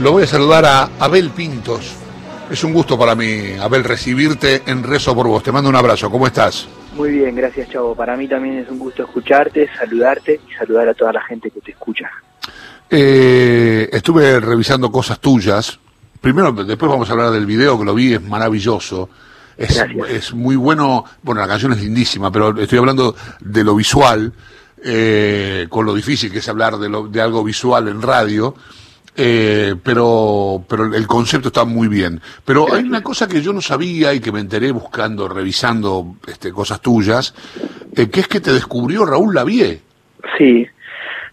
Lo voy a saludar a Abel Pintos. Es un gusto para mí, Abel, recibirte en Rezo por vos. Te mando un abrazo. ¿Cómo estás? Muy bien, gracias, Chavo. Para mí también es un gusto escucharte, saludarte y saludar a toda la gente que te escucha. Eh, estuve revisando cosas tuyas. Primero, después vamos a hablar del video que lo vi, es maravilloso. Es, es muy bueno. Bueno, la canción es lindísima, pero estoy hablando de lo visual, eh, con lo difícil que es hablar de, lo, de algo visual en radio. Eh, pero, pero el concepto está muy bien. Pero hay una cosa que yo no sabía y que me enteré buscando, revisando este, cosas tuyas, eh, que es que te descubrió Raúl Lavie. Sí,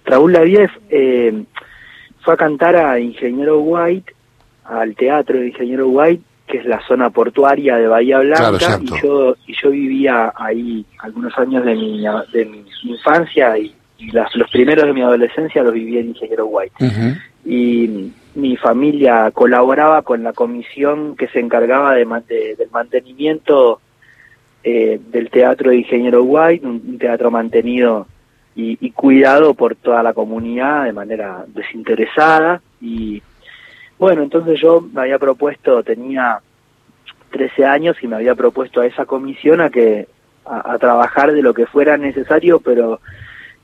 Raúl Lavie eh, fue a cantar a Ingeniero White, al teatro de Ingeniero White, que es la zona portuaria de Bahía Blanca, y yo y yo vivía ahí algunos años de mi, de mi infancia y, los primeros de mi adolescencia los viví en Ingeniero White y mi familia colaboraba con la comisión que se encargaba de, del mantenimiento eh, del Teatro de Ingeniero White, un, teatro mantenido y, cuidado por toda la comunidad de manera desinteresada. Y bueno, entonces yo me había propuesto, tenía 13 años y me había propuesto a esa comisión a que a trabajar de lo que fuera necesario, pero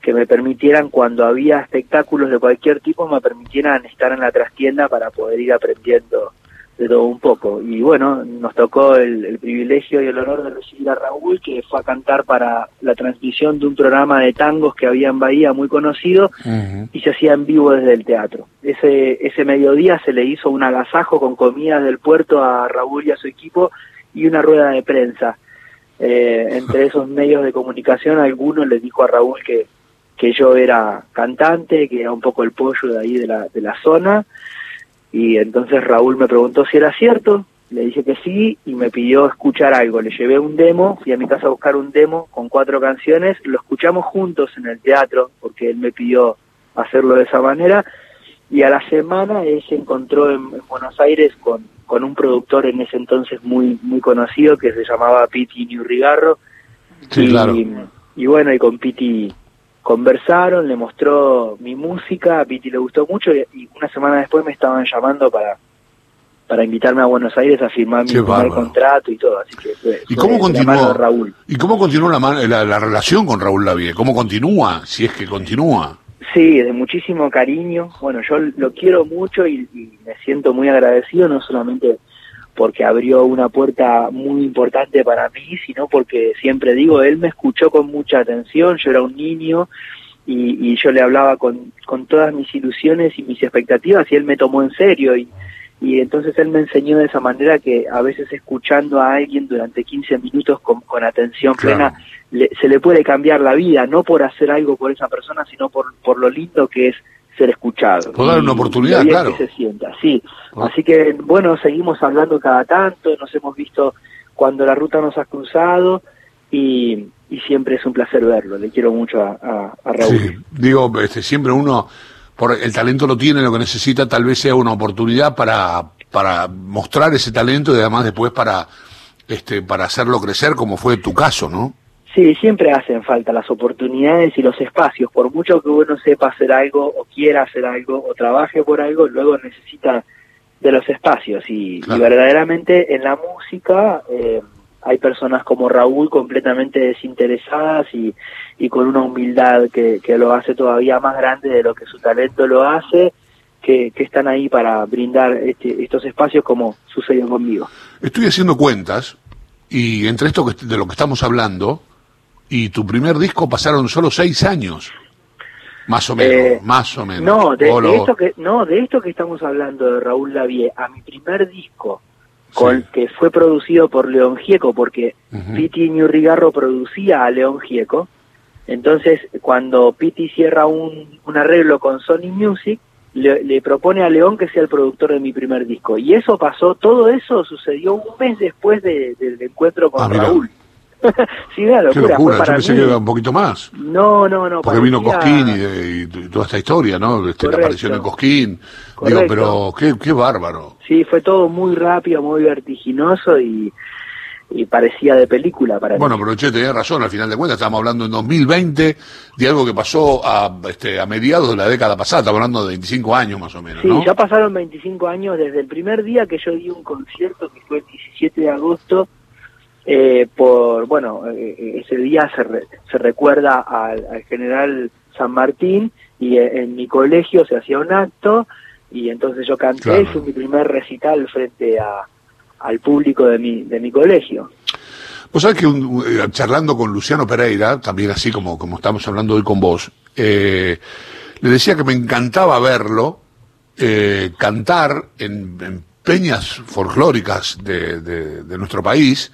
que me permitieran cuando había espectáculos de cualquier tipo me permitieran estar en la trastienda para poder ir aprendiendo de todo un poco. Y bueno nos tocó el, privilegio y el honor de recibir a Raúl que fue a cantar para la transmisión de un programa de tangos que había en Bahía muy conocido y se hacía en vivo desde el teatro. Ese ese mediodía se le hizo un agasajo con comidas del puerto a Raúl y a su equipo y una rueda de prensa. Eh, entre esos medios de comunicación alguno le dijo a Raúl que que yo era cantante, que era un poco el pollo de ahí de la, de la zona, y entonces Raúl me preguntó si era cierto, le dije que sí y me pidió escuchar algo. Le llevé un demo, fui a mi casa a buscar un demo con cuatro canciones, lo escuchamos juntos en el teatro porque él me pidió hacerlo de esa manera. Y a la semana él se encontró en, Buenos Aires con, con un productor en ese entonces muy muy conocido que se llamaba Piti Newrigarro sí, y, claro. y bueno y con Piti conversaron, le mostró mi música, a Piti le gustó mucho y, una semana después me estaban llamando para para invitarme a Buenos Aires a firmar mi primer contrato y todo, así que ¿Y cómo continuó Raúl? ¿Y cómo continuó la, la, relación con Raúl Lavie? ¿Cómo continúa, si es que continúa? Sí, de muchísimo cariño. Bueno, yo lo quiero mucho y me siento muy agradecido, no solamente porque abrió una puerta muy importante para mí, sino porque siempre digo, él me escuchó con mucha atención, yo era un niño y, yo le hablaba con, con todas mis ilusiones y mis expectativas y él me tomó en serio y, y entonces él me enseñó de esa manera que a veces escuchando a alguien durante 15 minutos con, con atención plena se le puede cambiar la vida, no por hacer algo por esa persona, sino por, por lo lindo que es ser escuchado. Dar una oportunidad, claro. Que se sienta, sí. Así que, bueno, seguimos hablando cada tanto, nos hemos visto cuando la ruta nos ha cruzado y, y siempre es un placer verlo. Le quiero mucho a, a, Raúl. Sí, digo, este, siempre uno, por el talento lo tiene, lo que necesita tal vez sea una oportunidad para, para mostrar ese talento y además después para, este, para hacerlo crecer, como fue tu caso, ¿no? Sí, siempre hacen falta las oportunidades y los espacios. Por mucho que uno sepa hacer algo o quiera hacer algo o trabaje por algo, luego necesita de los espacios. Y, verdaderamente en la música eh, hay personas como Raúl completamente desinteresadas y, y con una humildad que, que, lo hace todavía más grande de lo que su talento lo hace. Que, que están ahí para brindar este, estos espacios como sucedió conmigo. Estoy haciendo cuentas y entre esto de lo que estamos hablando, y tu primer disco pasaron solo seis años. Más o menos, eh, más o menos. No de, esto que, no, de esto que estamos hablando de Raúl Lavie, a mi primer disco, con, que fue producido por León Gieco, porque Piti Ñurrigarro producía a León Gieco. Entonces, cuando Piti cierra un, un arreglo con Sony Music, le, propone a León que sea el productor de mi primer disco. Y eso pasó, todo eso sucedió un mes después del encuentro con ah, Raúl. sí, una locura. Qué locura. Yo pensé que un poquito más. No, no, no. Porque vino Cosquín y, toda esta historia, ¿no? Este, la aparición de Cosquín. Digo, pero qué, qué bárbaro. Sí, fue todo muy rápido, muy vertiginoso y, y parecía de película para bueno, pero Che, tenía razón, al final de cuentas estamos hablando en 2020 de algo que pasó a, este, a mediados de la década pasada, estamos hablando de 25 años más o menos. Sí, ya pasaron 25 años desde el primer día que yo di un concierto, que fue el 17 de agosto, eh, por, bueno, eh, ese día se, se recuerda al, general San Martín y en, mi colegio se hacía un acto y entonces yo canté, fue mi primer recital frente a al público de mi, de mi colegio. Vos sabés que eh, charlando con Luciano Pereira, también así como, como estamos hablando hoy con vos, eh, le decía que me encantaba verlo eh, cantar en, peñas folclóricas de, de, nuestro país,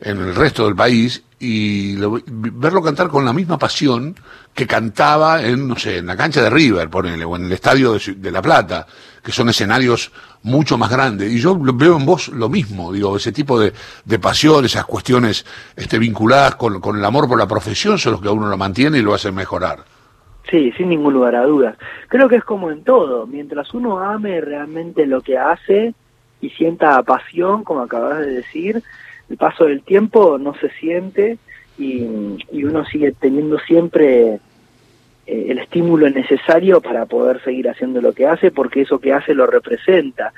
en el resto del país, y verlo cantar con la misma pasión que cantaba en, no sé, en la cancha de River, ponele, o en el estadio de, La Plata, que son escenarios mucho más grande. Y yo veo en vos lo mismo, digo, ese tipo de, de pasión, esas cuestiones este, vinculadas con, con el amor por la profesión son los que a uno lo mantiene y lo hacen mejorar. Sí, sin ningún lugar a dudas. Creo que es como en todo, mientras uno ame realmente lo que hace y sienta pasión, como acabas de decir, el paso del tiempo no se siente y, y uno sigue teniendo siempre eh, el estímulo necesario para poder seguir haciendo lo que hace, porque eso que hace lo representa.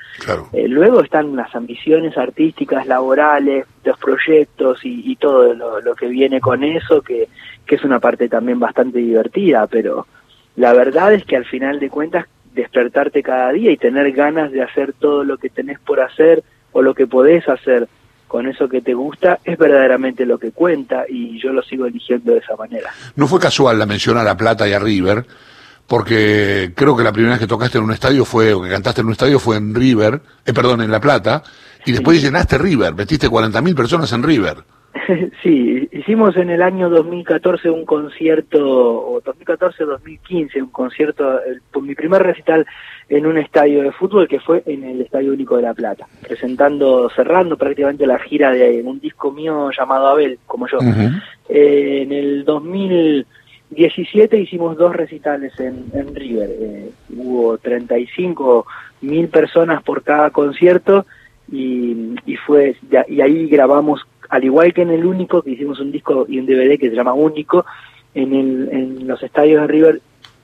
Eh, luego están las ambiciones artísticas, laborales, los proyectos y, todo lo, que viene con eso, que, que es una parte también bastante divertida, pero la verdad es que al final de cuentas despertarte cada día y tener ganas de hacer todo lo que tenés por hacer o lo que podés hacer con eso que te gusta es verdaderamente lo que cuenta y yo lo sigo eligiendo de esa manera. No fue casual la mención a La Plata y a River, porque creo que la primera vez que tocaste en un estadio fue, o que cantaste en un estadio fue en River, eh, perdón, en La Plata, y después llenaste River, metiste 40.000 personas en River. Sí, hicimos en el año 2014 un concierto, o 2014-2015, un concierto, por mi primer recital en un estadio de fútbol que fue en el Estadio Único de La Plata, presentando, cerrando prácticamente la gira de un disco mío llamado Abel, como yo. Eh, en el 2017 hicimos dos recitales en, en River, eh, hubo 35 mil personas por cada concierto y, y fue y ahí grabamos al igual que en el único que hicimos un disco y un DVD que se llama único en, el, en los estadios de River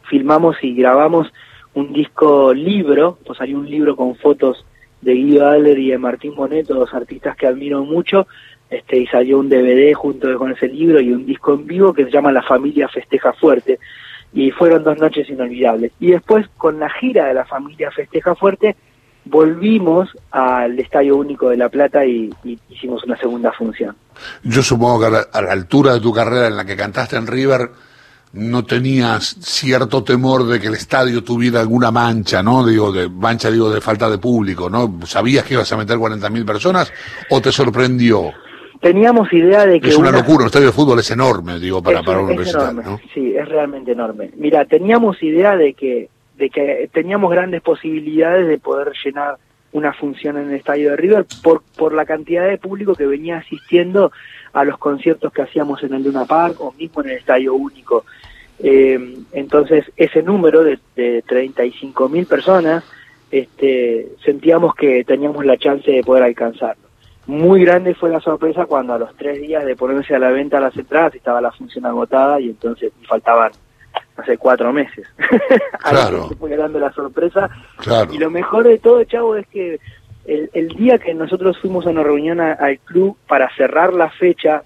filmamos y grabamos un disco libro, pues salió un libro con fotos de Guido Adler y de Martín Boneto, dos artistas que admiro mucho, este, y salió un DVD junto con ese libro y un disco en vivo que se llama La familia festeja fuerte, y fueron dos noches inolvidables. Y después, con la gira de la familia festeja fuerte, volvimos al Estadio Único de La Plata y, hicimos una segunda función. Yo supongo que a la altura de tu carrera en la que cantaste en River, no tenías cierto temor de que el estadio tuviera alguna mancha, ¿no? Digo, de mancha, digo, de falta de público, ¿no? ¿Sabías que ibas a meter 40.000 personas o te sorprendió? Teníamos idea de que... Es una, locura, un estadio de fútbol es enorme, digo, para, para un ¿no? Sí, es realmente enorme. Mira, teníamos idea de que, de que teníamos grandes posibilidades de poder llenar una función en el estadio de River por, por la cantidad de público que venía asistiendo a los conciertos que hacíamos en el Luna Park o mismo en el Estadio Único. Eh, entonces, ese número de, de 35 mil personas, este, sentíamos que teníamos la chance de poder alcanzarlo. Muy grande fue la sorpresa cuando a los tres días de ponerse a la venta las entradas estaba la función agotada y entonces faltaban hace cuatro meses. Claro. se fue dando la sorpresa. Y lo mejor de todo, Chavo, es que el, día que nosotros fuimos a una reunión al club para cerrar la fecha,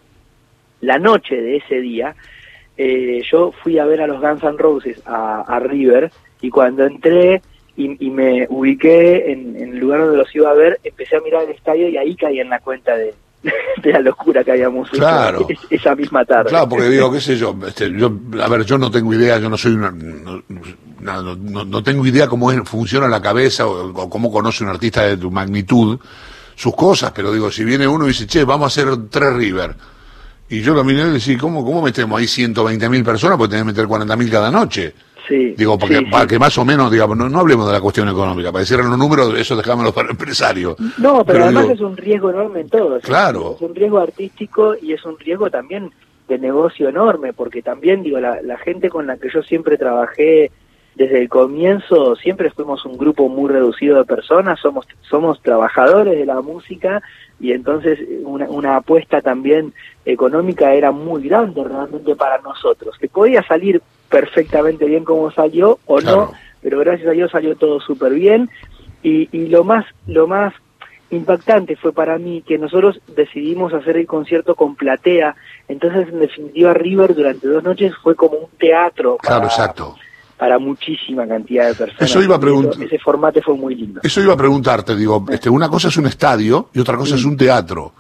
la noche de ese día, eh, yo fui a ver a los Guns N' Roses a, River y cuando entré y, me ubiqué en, el lugar donde los iba a ver, empecé a mirar el estadio y ahí caí en la cuenta de, la locura que habíamos claro. esa misma tarde. Claro, porque digo, qué sé yo, este, yo, a ver, yo no tengo idea, yo no soy una, no, no, tengo idea cómo funciona la cabeza o, cómo conoce un artista de tu magnitud sus cosas, pero digo, si viene uno y dice, che, vamos a hacer tres River, y yo lo miré y decía, ¿cómo, cómo metemos ahí 120 mil personas? Porque tenés que meter 40 mil cada noche. Sí, Digo, porque, para que más o menos, digamos, no, hablemos de la cuestión económica, para decir los números, eso dejámoslo para empresarios. No, pero, además es un riesgo enorme en todo. Claro. Es un riesgo artístico y es un riesgo también de negocio enorme, porque también, digo, la, la gente con la que yo siempre trabajé desde el comienzo siempre fuimos un grupo muy reducido de personas, somos, somos trabajadores de la música y entonces una, una apuesta también económica era muy grande realmente para nosotros, que podía salir perfectamente bien como salió o no, pero gracias a Dios salió todo súper bien y, y lo más lo más impactante fue para mí que nosotros decidimos hacer el concierto con platea, entonces en definitiva River durante dos noches fue como un teatro. Para, claro, exacto. Para muchísima cantidad de personas. Eso iba a preguntar. Ese formato fue muy lindo. Eso iba a preguntarte, digo, este, una cosa es un estadio y otra cosa es un teatro.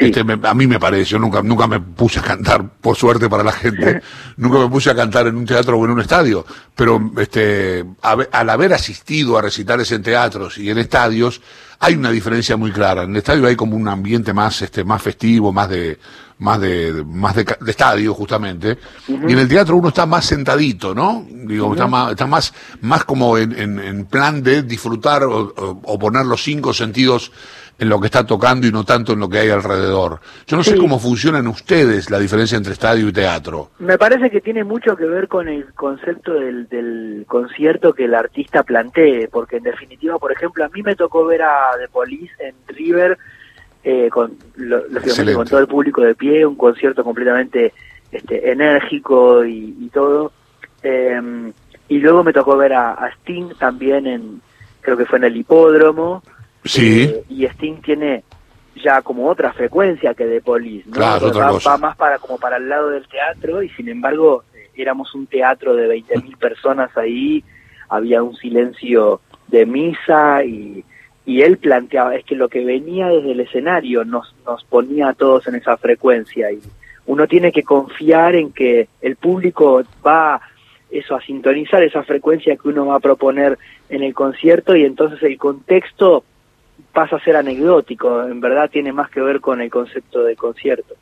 Este, a mí me parece, yo nunca, nunca me puse a cantar, por suerte para la gente, nunca me puse a cantar en un teatro o en un estadio, pero este, al haber asistido a recitales en teatros y en estadios, hay una diferencia muy clara. En el estadio hay como un ambiente más, este, más festivo, más de, más de, más de, estadio justamente. Y en el teatro uno está más sentadito, ¿no? Digo, está más, está más, más como en, en, plan de disfrutar o, poner los cinco sentidos en lo que está tocando y no tanto en lo que hay alrededor. Yo no sé cómo funcionan ustedes la diferencia entre estadio y teatro. Me parece que tiene mucho que ver con el concepto del, del concierto que el artista plantee, porque en definitiva, por ejemplo, a mí me tocó ver a The Police en River eh, con, lo, con todo el público de pie, un concierto completamente este, enérgico y, todo. Em, y luego me tocó ver a, a Sting también en, creo que fue en el hipódromo, Sí. Eh, y Sting tiene ya como otra frecuencia que de Police, ¿no? Claro, va, más para como para el lado del teatro y sin embargo eh, éramos un teatro de 20.000 personas ahí, había un silencio de misa y, y él planteaba, es que lo que venía desde el escenario nos, nos ponía a todos en esa frecuencia y uno tiene que confiar en que el público va eso a sintonizar esa frecuencia que uno va a proponer en el concierto y entonces el contexto pasa a ser anecdótico, en verdad tiene más que ver con el concepto de concierto.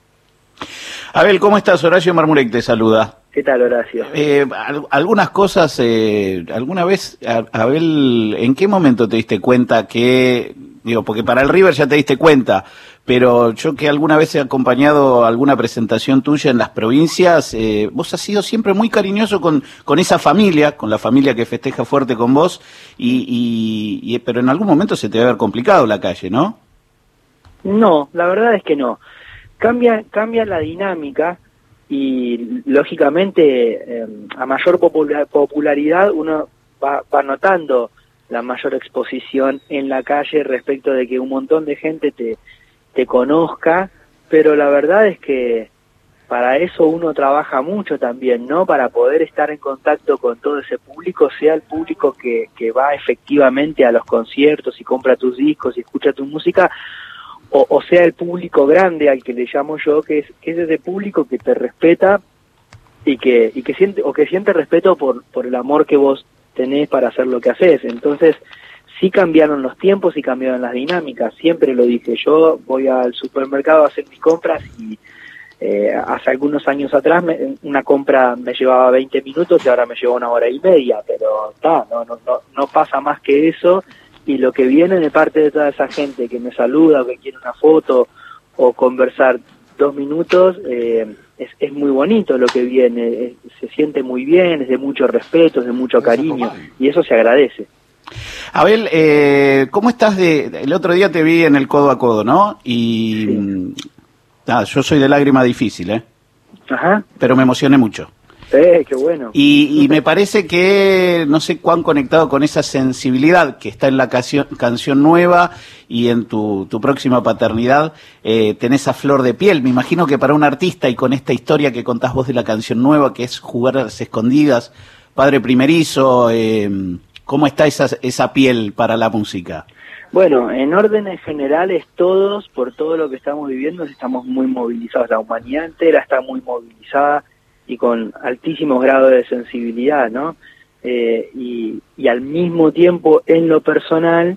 Abel, ¿cómo estás? Horacio Marmurek te saluda. ¿Qué tal, Horacio? Eh, algunas cosas, eh, ¿alguna vez, Abel, en qué momento te diste cuenta que, digo, porque para el River ya te diste cuenta, pero yo que alguna vez he acompañado alguna presentación tuya en las provincias, eh, vos has sido siempre muy cariñoso con, con esa familia, con la familia que festeja fuerte con vos, y, y, pero en algún momento se te debe haber complicado la calle, ¿no? No, la verdad es que no. Cambia, cambia la dinámica y lógicamente eh, a mayor popularidad uno va, va notando la mayor exposición en la calle respecto de que un montón de gente te, te conozca, pero la verdad es que para eso uno trabaja mucho también, ¿no? Para poder estar en contacto con todo ese público, sea el público que, que va efectivamente a los conciertos y compra tus discos y escucha tu música, o, o, sea el público grande al que le llamo yo, que es, que es ese público que te respeta y que, y que siente, o que siente respeto por, por el amor que vos tenés para hacer lo que haces. Entonces, sí cambiaron los tiempos y cambiaron las dinámicas. Siempre lo dije, yo voy al supermercado a hacer mis compras y eh, hace algunos años atrás una compra me llevaba 20 minutos y ahora me lleva una hora y media, pero está, no, no, no, no pasa más que eso y lo que viene de parte de toda esa gente que me saluda o que quiere una foto o conversar dos minutos, eh, es, es muy bonito lo que viene, se siente muy bien, es de mucho respeto, es de mucho cariño y eso se agradece. Abel, eh, ¿cómo estás de, El otro día te vi en el codo a codo, ¿no? Y... Mm, yo soy de lágrima difícil, ¿eh? Ajá. Pero me emocioné mucho. Eh, qué bueno. Y, me parece que no sé cuán conectado con esa sensibilidad que está en la canción, canción nueva y en tu, tu próxima paternidad, eh, tenés a flor de piel. Me imagino que para un artista y con esta historia que contás vos de la canción nueva, que es jugar a las escondidas, padre primerizo, eh, ¿cómo está esa, esa piel para la música? Bueno, en órdenes generales todos, por todo lo que estamos viviendo, estamos muy movilizados. La humanidad entera está muy movilizada y con altísimos grados de sensibilidad, ¿no? Eh, y, y, al mismo tiempo, en lo personal,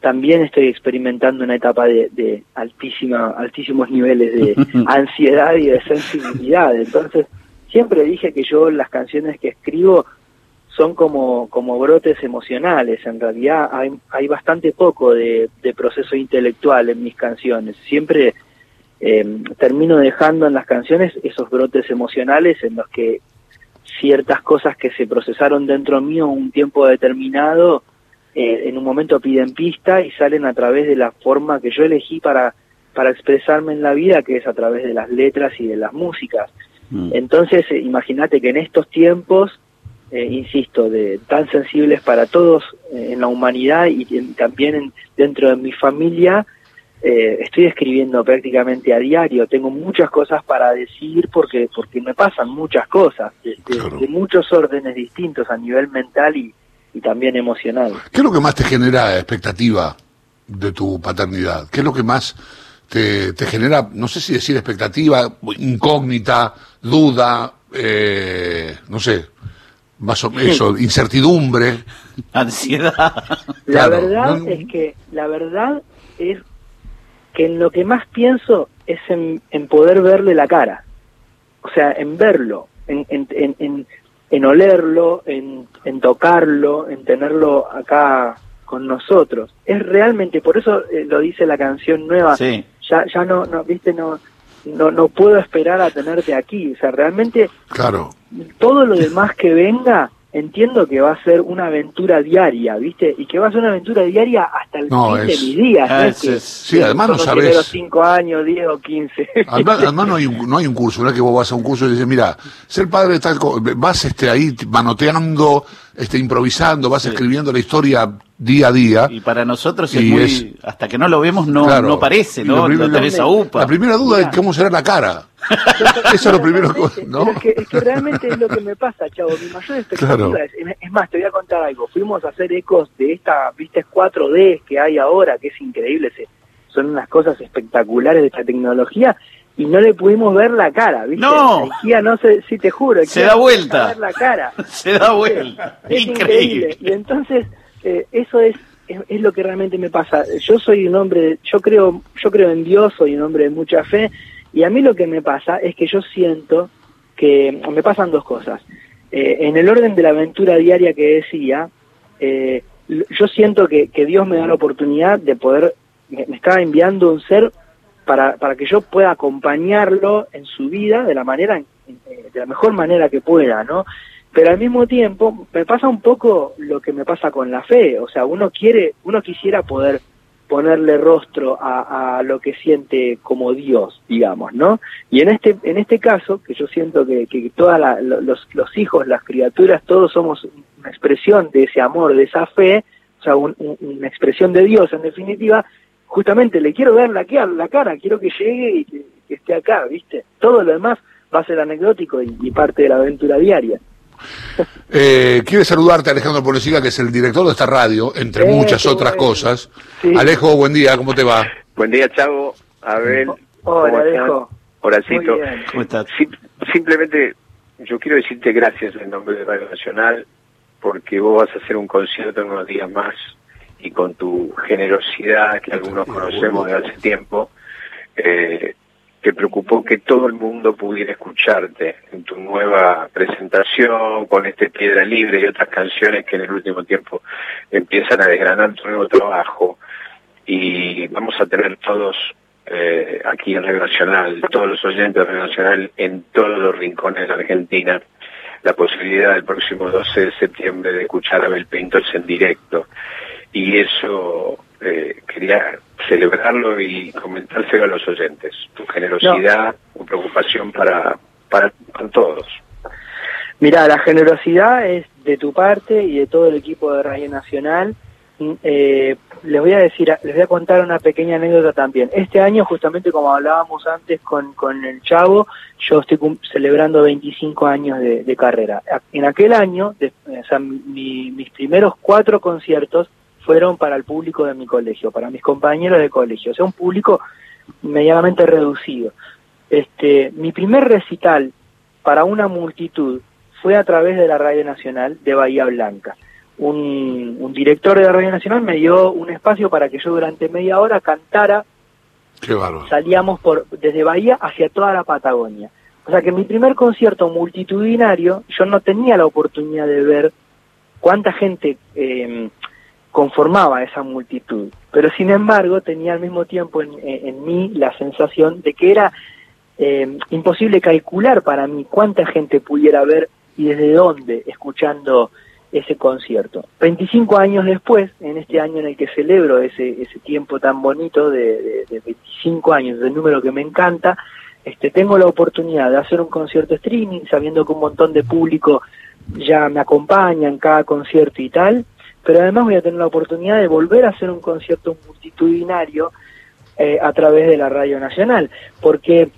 también estoy experimentando una etapa de, de altísima, altísimos niveles de ansiedad y de sensibilidad. Entonces, siempre dije que yo las canciones que escribo son como, como brotes emocionales. En realidad hay, hay bastante poco de, de proceso intelectual en mis canciones. Siempre eh, termino dejando en las canciones esos brotes emocionales en los que ciertas cosas que se procesaron dentro mío un tiempo determinado, eh, en un momento piden pista y salen a través de la forma que yo elegí para, para expresarme en la vida, que es a través de las letras y de las músicas. Mm. Entonces, eh, imagínate que en estos tiempos, eh, insisto, de tan sensibles para todos en la humanidad y, también dentro de mi familia, estoy escribiendo prácticamente a diario, tengo muchas cosas para decir porque, porque me pasan muchas cosas, de, de muchos órdenes distintos a nivel mental y, y también emocional. ¿Qué es lo que más te genera expectativa de tu paternidad? ¿Qué es lo que más te, te genera, no sé si decir expectativa, incógnita, duda, eh, no sé, más o menos, incertidumbre? Ansiedad. La verdad es que, la verdad es que en lo que más pienso es en, en poder verle la cara. O sea, en verlo, en, en, en, en olerlo, en, en tocarlo, en tenerlo acá con nosotros. Es realmente, por eso eh, lo dice la canción nueva, ya, ya no, no, viste, no, no, no puedo esperar a tenerte aquí. O sea, realmente claro. todo lo demás que venga entiendo que va a ser una aventura diaria, ¿viste? Y que va a ser una aventura diaria hasta el fin de mis días. Ah, sí, además no sabes... los 5 años, 10 o 15. Además, no, hay un, no hay un curso, no es que vos vas a un curso y dices, mira, ser padre de tal vas este, ahí manoteando, este, improvisando, vas escribiendo la historia día a día. Y para nosotros es muy, hasta que no lo vemos no, no parece, ¿no? La primera duda es cómo será la cara. Eso es lo primero que, ¿no? es, que, realmente es lo que me pasa, chavo. Mi mayor expectativa es, es más, te voy a contar algo. Fuimos a hacer ecos de esta, viste, 4D que hay ahora, que es increíble. son unas cosas espectaculares de esta tecnología y no le pudimos ver la cara, ¿viste? No. no sé, si te juro. Se da vuelta. Ver la cara. Se da vuelta. increíble. Y entonces, eh, eso es, es, lo que realmente me pasa. Yo soy un hombre, yo creo, yo creo en Dios, soy un hombre de mucha fe y a mí lo que me pasa es que yo siento que me pasan dos cosas. Eh, en el orden de la aventura diaria que decía, eh, yo siento que, Dios me da la oportunidad de poder, me, está enviando un ser para, para que yo pueda acompañarlo en su vida de la manera, de la mejor manera que pueda, ¿no? Pero al mismo tiempo me pasa un poco lo que me pasa con la fe, o sea, uno quiere, uno quisiera poder ponerle rostro a, lo que siente como Dios, digamos, ¿no? Y en este, en este caso, que yo siento que, que todos los, los, hijos, las criaturas, todos somos una expresión de ese amor, de esa fe, o sea, una expresión de Dios en definitiva, justamente le quiero ver la, la cara, quiero que llegue y que, esté acá, ¿viste? Todo lo demás va a ser anecdótico y parte de la aventura diaria. Eh, quiere saludarte Alejandro Ponesiga, que es el director de esta radio, entre muchas otras cosas. Alejo, buen día, ¿cómo te va? Buen día, Chavo. Abel. Hola, Alejo. Horacito. ¿Cómo estás? simplemente yo quiero decirte gracias en nombre de Radio Nacional, porque vos vas a hacer un concierto en unos días más y con tu generosidad que algunos conocemos de hace tiempo, eh, te preocupó que todo el mundo pudiera escucharte en tu nueva presentación con este Piedra Libre y otras canciones que en el último tiempo empiezan a desgranar tu nuevo trabajo. Y vamos a tener todos eh, aquí en Radio Nacional, todos los oyentes de Radio Nacional en todos los rincones de Argentina, la posibilidad el próximo 12 de septiembre de escuchar a Abel Pintos en directo. Y eso eh, quería celebrarlo y comentárselo a los oyentes. Tu generosidad, tu preocupación para, para todos. Mira, la generosidad es de tu parte y de todo el equipo de Radio Nacional. Mm, eh, les voy a decir, les voy a contar una pequeña anécdota también. Este año, justamente como hablábamos antes con, con el Chavo, yo estoy celebrando 25 años de, carrera. En aquel año, o sea, mis primeros cuatro conciertos fueron para el público de mi colegio, para mis compañeros de colegio, o sea, un público medianamente reducido. Este, mi primer recital para una multitud fue a través de la Radio Nacional de Bahía Blanca. Un, director de la Radio Nacional me dio un espacio para que yo durante media hora cantara. Qué Salíamos por, desde Bahía hacia toda la Patagonia. O sea que mi primer concierto multitudinario, yo no tenía la oportunidad de ver cuánta gente eh, conformaba esa multitud. Pero sin embargo tenía al mismo tiempo en, mí la sensación de que era eh, imposible calcular para mí cuánta gente pudiera ver y desde dónde escuchando ese concierto. 25 años después, en este año en el que celebro ese, ese tiempo tan bonito de, de, 25 años, del número que me encanta, este, tengo la oportunidad de hacer un concierto streaming, sabiendo que un montón de público ya me acompaña en cada concierto y tal, pero además voy a tener la oportunidad de volver a hacer un concierto multitudinario eh, a través de la Radio Nacional, porque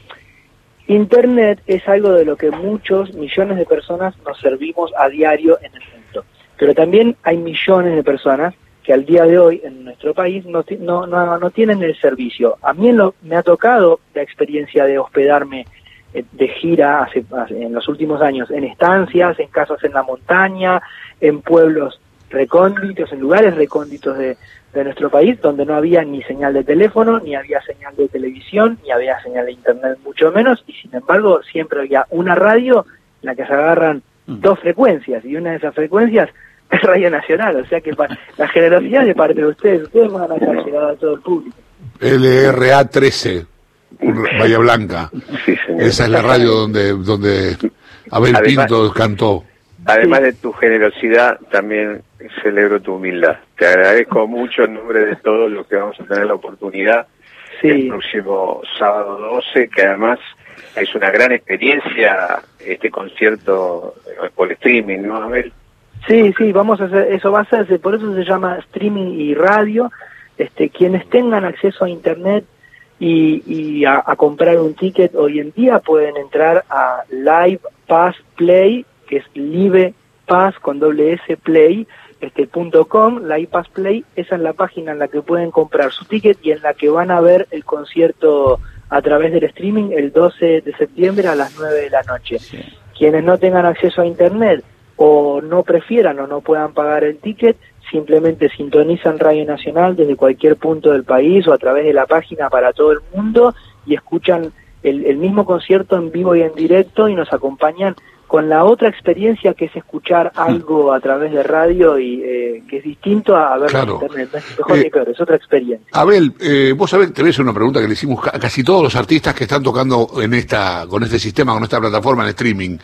Internet es algo de lo que muchos, millones de personas nos servimos a diario en el mundo, pero también hay millones de personas que al día de hoy en nuestro país no, no, no, tienen el servicio. A mí lo, me ha tocado la experiencia de hospedarme eh, de gira hace, en los últimos años en estancias, en casas en la montaña, en pueblos recónditos, en lugares recónditos de, de nuestro país, donde no había ni señal de teléfono, ni había señal de televisión, ni había señal de internet, mucho menos, y sin embargo siempre había una radio en la que se agarran mm. dos frecuencias, y una de esas frecuencias es Radio Nacional, o sea que la generosidad de parte de ustedes, ustedes van a haber llegado a todo el público. LRA 13, Bahía Blanca. Esa es la radio donde, donde Abel Pinto cantó. Además de tu generosidad, también celebro tu humildad. Te agradezco mucho en nombre de todos los que vamos a tener la oportunidad el próximo sábado 12, que además es una gran experiencia este concierto por streaming, ¿no, Abel? Sí, sí, vamos a hacer, eso va a hacerse, por eso se llama streaming y radio. Este, quienes tengan acceso a internet y, y a, a comprar un ticket hoy en día pueden entrar a Live Pass Play que es Live Pass con doble S Play, este punto com, la iPass Play, esa es la página en la que pueden comprar su ticket y en la que van a ver el concierto a través del streaming el 12 de septiembre a las 9 de la noche. Quienes no tengan acceso a internet o no prefieran o no puedan pagar el ticket, simplemente sintonizan Radio Nacional desde cualquier punto del país o a través de la página para todo el mundo y escuchan el, el mismo concierto en vivo y en directo y nos acompañan con la otra experiencia que es escuchar algo a través de radio y eh, que es distinto a verlo en internet. es mejor ni peor, es otra experiencia. Abel, eh, vos sabés, te ves una pregunta que le hicimos a casi todos los artistas que están tocando en esta, con este sistema, con esta plataforma en streaming.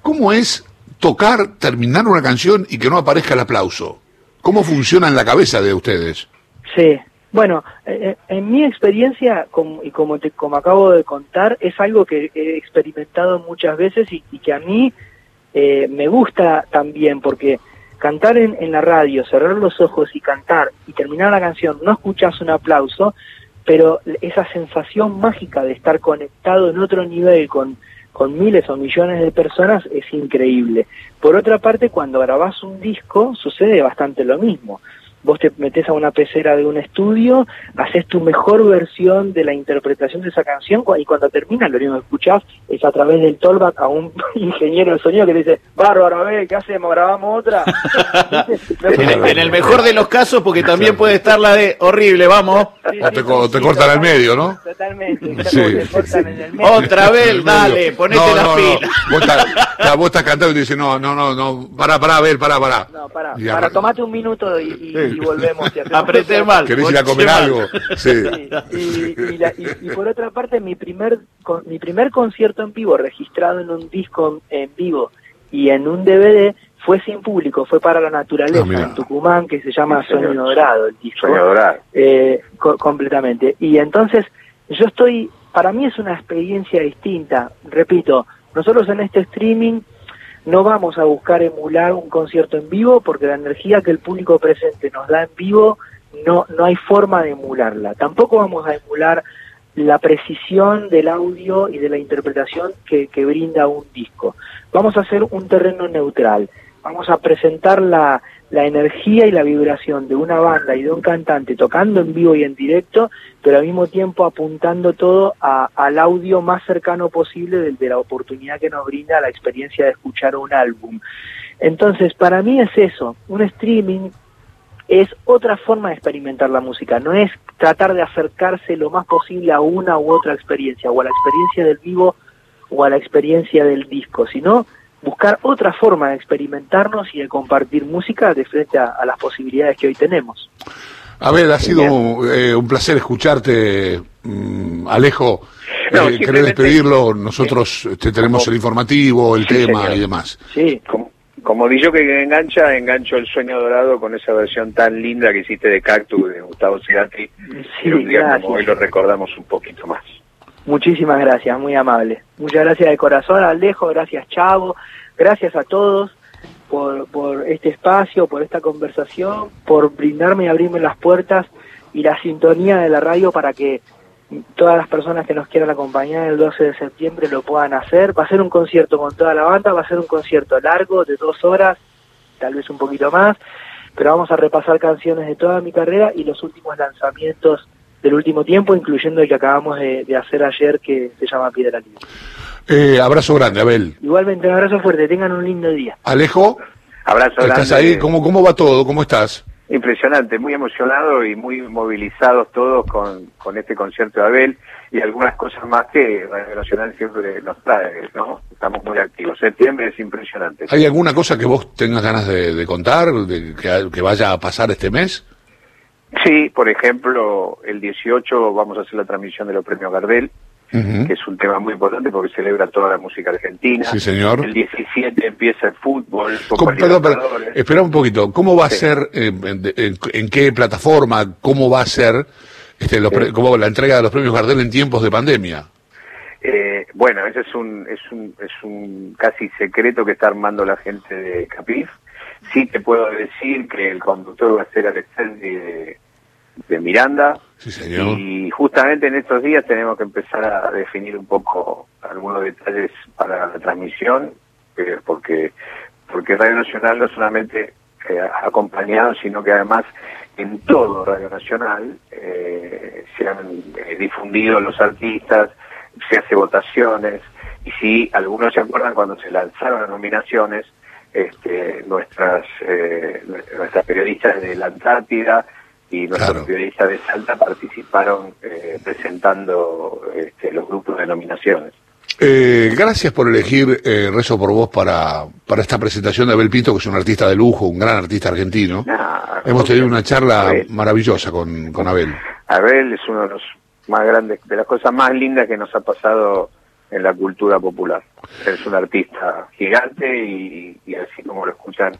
¿Cómo es tocar, terminar una canción y que no aparezca el aplauso? ¿Cómo funciona en la cabeza de ustedes? Sí, bueno, eh, eh, en mi experiencia, y como, te, como acabo de contar, es algo que he experimentado muchas veces y, que a mí eh, me gusta también, porque cantar en, en, la radio, cerrar los ojos y cantar y terminar la canción, no escuchas un aplauso, pero esa sensación mágica de estar conectado en otro nivel con, con miles o millones de personas es increíble. Por otra parte, cuando grabas un disco sucede bastante lo mismo vos te metes a una pecera de un estudio, haces tu mejor versión de la interpretación de esa canción y cuando termina lo único que escuchás es a través del tollback a un ingeniero de sonido que dice, bárbaro, a ver, ¿qué hacemos? ¿Grabamos otra? en, el mejor de los casos, porque también puede estar la de horrible, vamos. o te, cortan al medio, ¿no? Totalmente. Otra vez, dale, ponete la las pilas. Vos, estás, cantando y te dices, no, no, no, no, pará, pará, ver, pará, pará. No, pará, para, tomate un minuto y y volvemos. Y Apreté mal. ¿Querés ir a comer algo? Sí. Y, por otra parte, mi primer, mi primer concierto en vivo, registrado en un disco en vivo y en un DVD, fue sin público, fue para la naturaleza ah, en Tucumán, que se llama Sueño Dorado, el disco. Sueño Dorado. Eh, completamente. Y entonces, yo estoy, para mí es una experiencia distinta. Repito, nosotros en este streaming no vamos a buscar emular un concierto en vivo porque la energía que el público presente nos da en vivo no, no hay forma de emularla. Tampoco vamos a emular la precisión del audio y de la interpretación que, que brinda un disco. Vamos a hacer un terreno neutral. Vamos a presentar la, la energía y la vibración de una banda y de un cantante tocando en vivo y en directo, pero al mismo tiempo apuntando todo al audio más cercano posible de, de, la oportunidad que nos brinda la experiencia de escuchar un álbum. Entonces, para mí es eso, un streaming es otra forma de experimentar la música, no es tratar de acercarse lo más posible a una u otra experiencia, o a la experiencia del vivo o a la experiencia del disco, sino buscar otra forma de experimentarnos y de compartir música de frente a, las posibilidades que hoy tenemos. A ver, ha sido eh, un placer escucharte, mm, Alejo. eh, ¿Querés despedirlo? Nosotros este, tenemos el informativo, el tema y demás. Sí, como, como yo que engancha, engancho el sueño dorado con esa versión tan linda que hiciste de Cactus de Gustavo Cerati. Sí, un día como hoy lo recordamos un poquito más. Muchísimas gracias, muy amable. Muchas gracias de corazón, Alejo, gracias Chavo, gracias a todos por, por este espacio, por esta conversación, por brindarme y abrirme las puertas y la sintonía de la radio para que todas las personas que nos quieran acompañar el 12 de septiembre lo puedan hacer. Va a ser un concierto con toda la banda, va a ser un concierto largo de dos horas, tal vez un poquito más, pero vamos a repasar canciones de toda mi carrera y los últimos lanzamientos del último tiempo, incluyendo el que acabamos de, hacer ayer que se llama Piedra Libre. Eh, abrazo grande, Abel. Igualmente, un abrazo fuerte, tengan un lindo día. Alejo, abrazo grande. ¿Estás ahí? ¿Cómo, ¿Cómo va todo? ¿Cómo estás? Impresionante, muy emocionado y muy movilizados todos con, con este concierto de Abel y algunas cosas más que Radio Nacional siempre nos trae, ¿no? Estamos muy activos. Septiembre es impresionante. ¿Hay alguna cosa que vos tengas ganas de, contar, de, que, vaya a pasar este mes? Sí, por ejemplo, el 18 vamos a hacer la transmisión de los premios Gardel, que es un tema muy importante porque celebra toda la música argentina. Sí, señor. El 17 empieza el fútbol. espera un poquito, ¿cómo va a ser, eh, en, qué plataforma, cómo va a ser este, cómo, la entrega de los premios Gardel en tiempos de pandemia? Eh, bueno, ese es un, es un, es un casi secreto que está armando la gente de Capif. Sí te puedo decir que el conductor va a ser Alexandri de de Miranda. Y justamente en estos días tenemos que empezar a definir un poco algunos detalles para la transmisión, eh, porque porque Radio Nacional no solamente eh, ha acompañado, sino que además en todo Radio Nacional eh, se han difundido los artistas, se hace votaciones, y si algunos se acuerdan cuando se lanzaron las nominaciones, este, nuestras, nuestras periodistas de la Antártida, y nuestros periodistas de Salta participaron eh, presentando este, los grupos de nominaciones. Eh, gracias por elegir eh, Rezo por Vos para, para esta presentación de Abel Pinto, que es un artista de lujo, un gran artista argentino. Hemos tenido una charla maravillosa con, con Abel. Abel es uno de los más grandes, de las cosas más lindas que nos ha pasado en la cultura popular. Es un artista gigante y, y así como lo escuchan,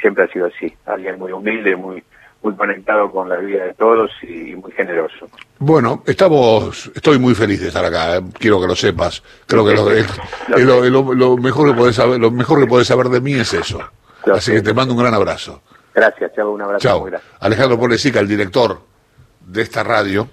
siempre ha sido así. Alguien muy humilde, muy muy conectado con la vida de todos y muy generoso. Bueno, estamos, estoy muy feliz de estar acá, eh, quiero que lo sepas. Creo que lo, mejor que podés saber, lo mejor que podés saber de mí es eso. Así que te mando un gran abrazo. Gracias, Chavo, un abrazo muy grande. Alejandro Polesica, el director de esta radio.